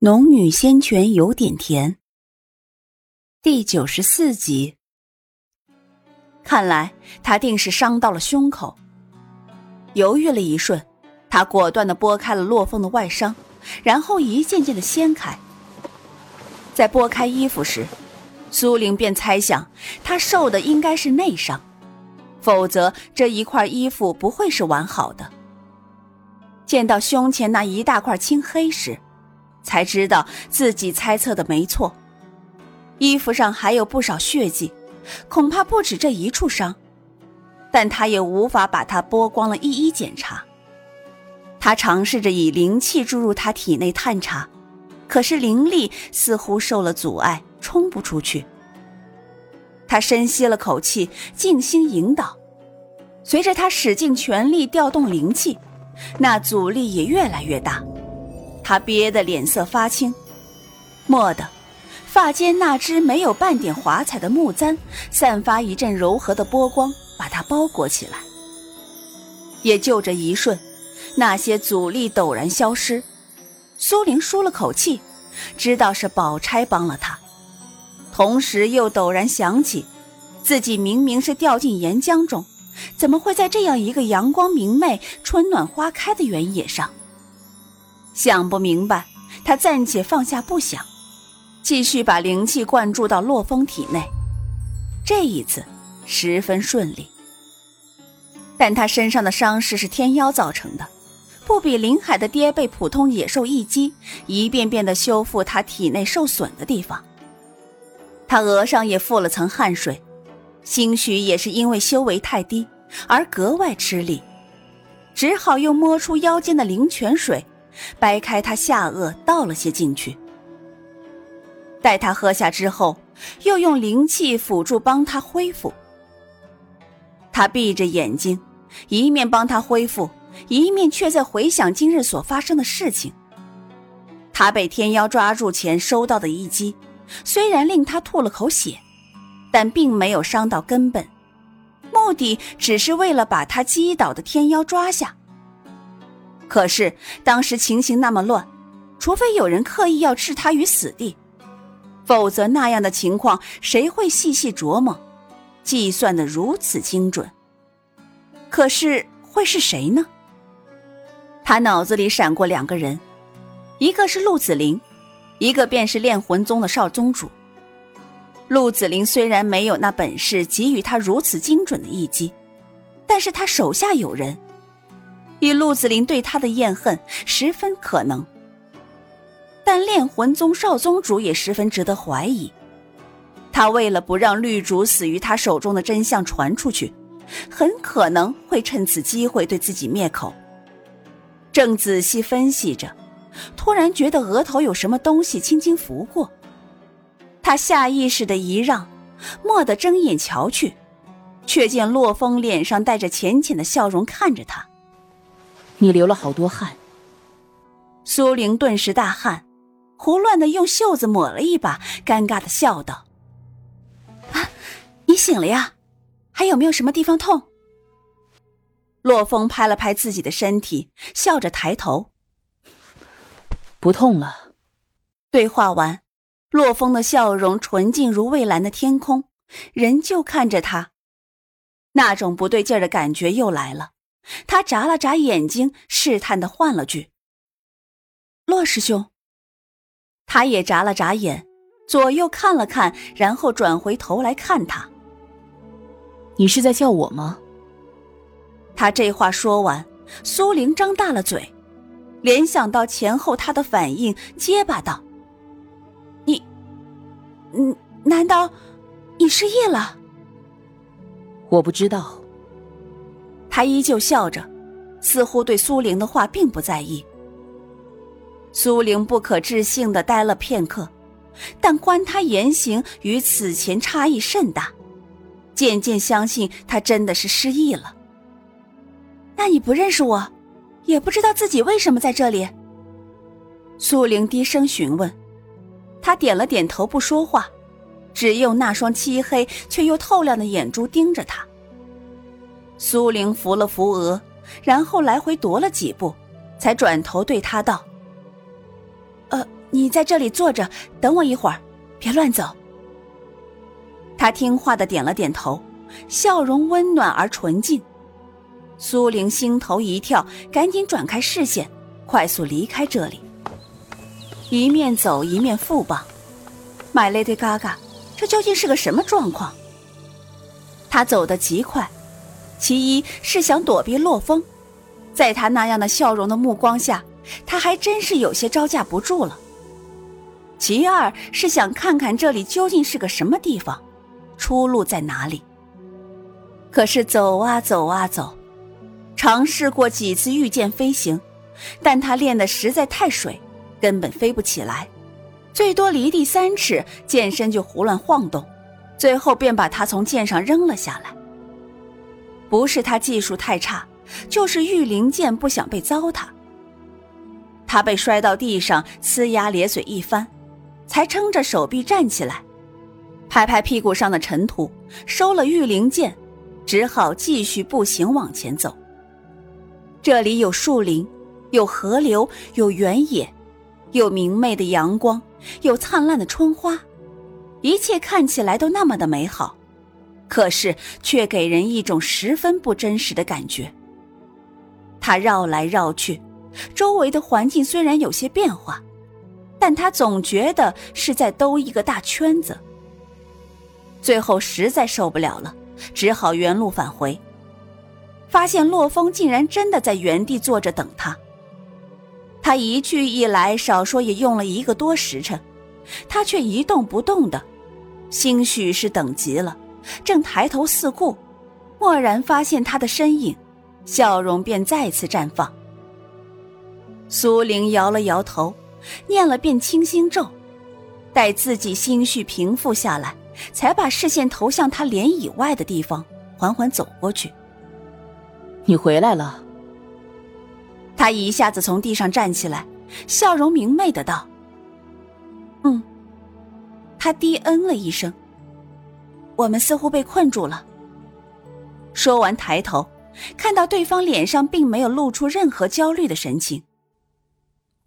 农女仙泉有点甜。第九十四集，看来他定是伤到了胸口。犹豫了一瞬，他果断的拨开了洛风的外伤，然后一件件的掀开。在拨开衣服时，苏玲便猜想他受的应该是内伤，否则这一块衣服不会是完好的。见到胸前那一大块青黑时，才知道自己猜测的没错，衣服上还有不少血迹，恐怕不止这一处伤，但他也无法把它剥光了一一检查。他尝试着以灵气注入他体内探查，可是灵力似乎受了阻碍，冲不出去。他深吸了口气，静心引导，随着他使尽全力调动灵气，那阻力也越来越大。他憋得脸色发青，蓦地，发间那只没有半点华彩的木簪散发一阵柔和的波光，把它包裹起来。也就这一瞬，那些阻力陡然消失。苏玲舒了口气，知道是宝钗帮了她，同时又陡然想起，自己明明是掉进岩浆中，怎么会在这样一个阳光明媚、春暖花开的原野上？想不明白，他暂且放下不想，继续把灵气灌注到洛风体内。这一次十分顺利，但他身上的伤势是天妖造成的，不比林海的爹被普通野兽一击，一遍遍的修复他体内受损的地方。他额上也覆了层汗水，兴许也是因为修为太低而格外吃力，只好又摸出腰间的灵泉水。掰开他下颚，倒了些进去。待他喝下之后，又用灵气辅助帮他恢复。他闭着眼睛，一面帮他恢复，一面却在回想今日所发生的事情。他被天妖抓住前收到的一击，虽然令他吐了口血，但并没有伤到根本，目的只是为了把他击倒的天妖抓下。可是当时情形那么乱，除非有人刻意要置他于死地，否则那样的情况谁会细细琢磨，计算的如此精准？可是会是谁呢？他脑子里闪过两个人，一个是陆子霖，一个便是炼魂宗的少宗主。陆子霖虽然没有那本事给予他如此精准的一击，但是他手下有人。以陆子霖对他的怨恨，十分可能。但炼魂宗少宗主也十分值得怀疑。他为了不让绿竹死于他手中的真相传出去，很可能会趁此机会对自己灭口。正仔细分析着，突然觉得额头有什么东西轻轻拂过，他下意识的一让，蓦地睁眼瞧去，却见洛风脸上带着浅浅的笑容看着他。你流了好多汗。苏玲顿时大汗，胡乱的用袖子抹了一把，尴尬的笑道：“啊，你醒了呀？还有没有什么地方痛？”洛风拍了拍自己的身体，笑着抬头：“不痛了。”对话完，洛风的笑容纯净如蔚蓝的天空，仍旧看着他，那种不对劲的感觉又来了。他眨了眨眼睛，试探的换了句：“洛师兄。”他也眨了眨眼，左右看了看，然后转回头来看他：“你是在叫我吗？”他这话说完，苏玲张大了嘴，联想到前后他的反应，结巴道：“你，嗯，难道你失忆了？”我不知道。他依旧笑着，似乎对苏玲的话并不在意。苏玲不可置信的呆了片刻，但观他言行与此前差异甚大，渐渐相信他真的是失忆了。那你不认识我，也不知道自己为什么在这里？苏玲低声询问，他点了点头，不说话，只用那双漆黑却又透亮的眼珠盯着他。苏玲扶了扶额，然后来回踱了几步，才转头对他道：“呃，你在这里坐着，等我一会儿，别乱走。”他听话的点了点头，笑容温暖而纯净。苏玲心头一跳，赶紧转开视线，快速离开这里。一面走一面复棒，买了对嘎嘎，这究竟是个什么状况？他走得极快，其一是想躲避洛风，在他那样的笑容的目光下，他还真是有些招架不住了。其二是想看看这里究竟是个什么地方，出路在哪里。可是走啊走啊走。尝试过几次御剑飞行，但他练的实在太水，根本飞不起来，最多离地三尺，剑身就胡乱晃动，最后便把他从剑上扔了下来。不是他技术太差，就是御灵剑不想被糟蹋。他被摔到地上，呲牙咧嘴一番，才撑着手臂站起来，拍拍屁股上的尘土，收了御灵剑，只好继续步行往前走。这里有树林，有河流，有原野，有明媚的阳光，有灿烂的春花，一切看起来都那么的美好，可是却给人一种十分不真实的感觉。他绕来绕去，周围的环境虽然有些变化，但他总觉得是在兜一个大圈子。最后实在受不了了，只好原路返回。发现洛风竟然真的在原地坐着等他。他一去一来，少说也用了一个多时辰，他却一动不动的，兴许是等急了，正抬头四顾，蓦然发现他的身影，笑容便再次绽放。苏玲摇了摇头，念了遍清心咒，待自己心绪平复下来，才把视线投向他脸以外的地方，缓缓走过去。你回来了。他一下子从地上站起来，笑容明媚的道：“嗯。”他低嗯了一声。我们似乎被困住了。说完，抬头看到对方脸上并没有露出任何焦虑的神情。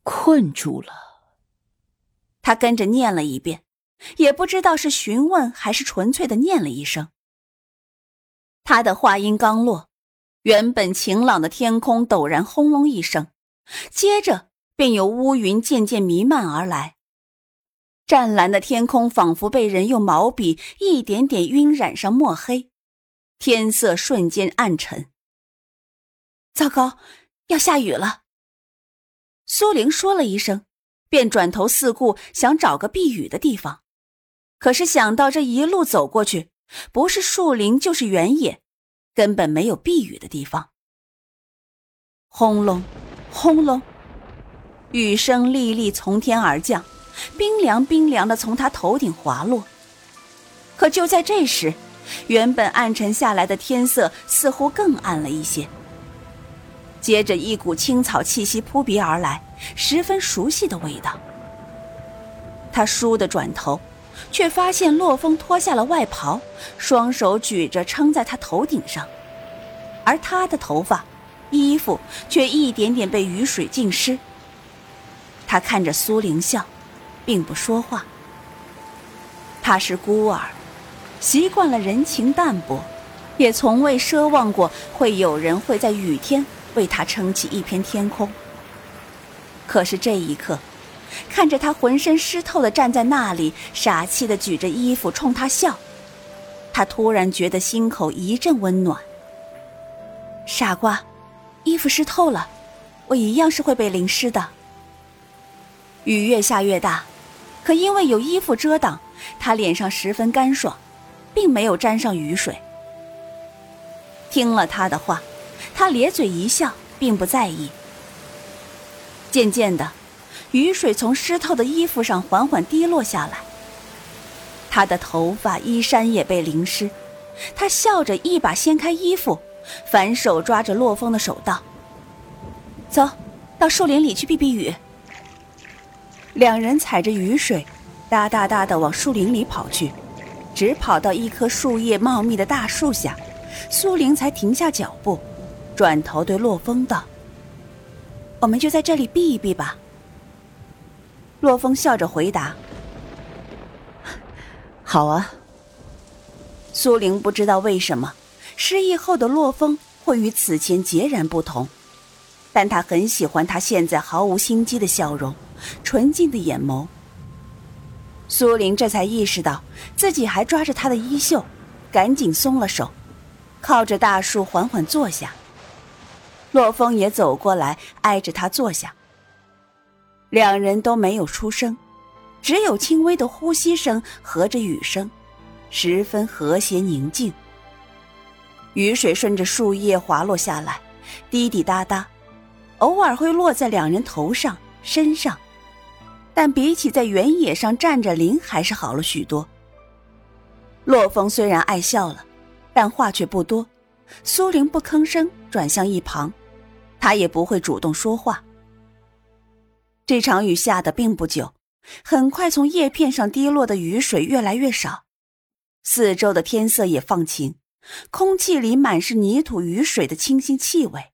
困住了。他跟着念了一遍，也不知道是询问还是纯粹的念了一声。他的话音刚落。原本晴朗的天空陡然轰隆一声，接着便有乌云渐渐弥漫而来。湛蓝的天空仿佛被人用毛笔一点点晕染上墨黑，天色瞬间暗沉。糟糕，要下雨了！苏玲说了一声，便转头四顾，想找个避雨的地方。可是想到这一路走过去，不是树林就是原野。根本没有避雨的地方。轰隆，轰隆，雨声沥沥从天而降，冰凉冰凉的从他头顶滑落。可就在这时，原本暗沉下来的天色似乎更暗了一些。接着，一股青草气息扑鼻而来，十分熟悉的味道。他倏地转头。却发现洛风脱下了外袍，双手举着撑在他头顶上，而他的头发、衣服却一点点被雨水浸湿。他看着苏玲笑，并不说话。他是孤儿，习惯了人情淡薄，也从未奢望过会有人会在雨天为他撑起一片天空。可是这一刻。看着他浑身湿透的站在那里，傻气的举着衣服冲他笑，他突然觉得心口一阵温暖。傻瓜，衣服湿透了，我一样是会被淋湿的。雨越下越大，可因为有衣服遮挡，他脸上十分干爽，并没有沾上雨水。听了他的话，他咧嘴一笑，并不在意。渐渐的。雨水从湿透的衣服上缓缓滴落下来，他的头发、衣衫也被淋湿。他笑着一把掀开衣服，反手抓着洛风的手道：“走到树林里去避避雨。”两人踩着雨水，哒哒哒的往树林里跑去。只跑到一棵树叶茂密的大树下，苏玲才停下脚步，转头对洛风道：“我们就在这里避一避吧。”洛风笑着回答：“好啊。”苏玲不知道为什么失忆后的洛风会与此前截然不同，但她很喜欢他现在毫无心机的笑容，纯净的眼眸。苏玲这才意识到自己还抓着他的衣袖，赶紧松了手，靠着大树缓缓坐下。洛风也走过来，挨着他坐下。两人都没有出声，只有轻微的呼吸声和着雨声，十分和谐宁静。雨水顺着树叶滑落下来，滴滴答答，偶尔会落在两人头上、身上。但比起在原野上站着淋，还是好了许多。洛风虽然爱笑了，但话却不多。苏玲不吭声，转向一旁，他也不会主动说话。这场雨下的并不久，很快从叶片上滴落的雨水越来越少，四周的天色也放晴，空气里满是泥土、雨水的清新气味。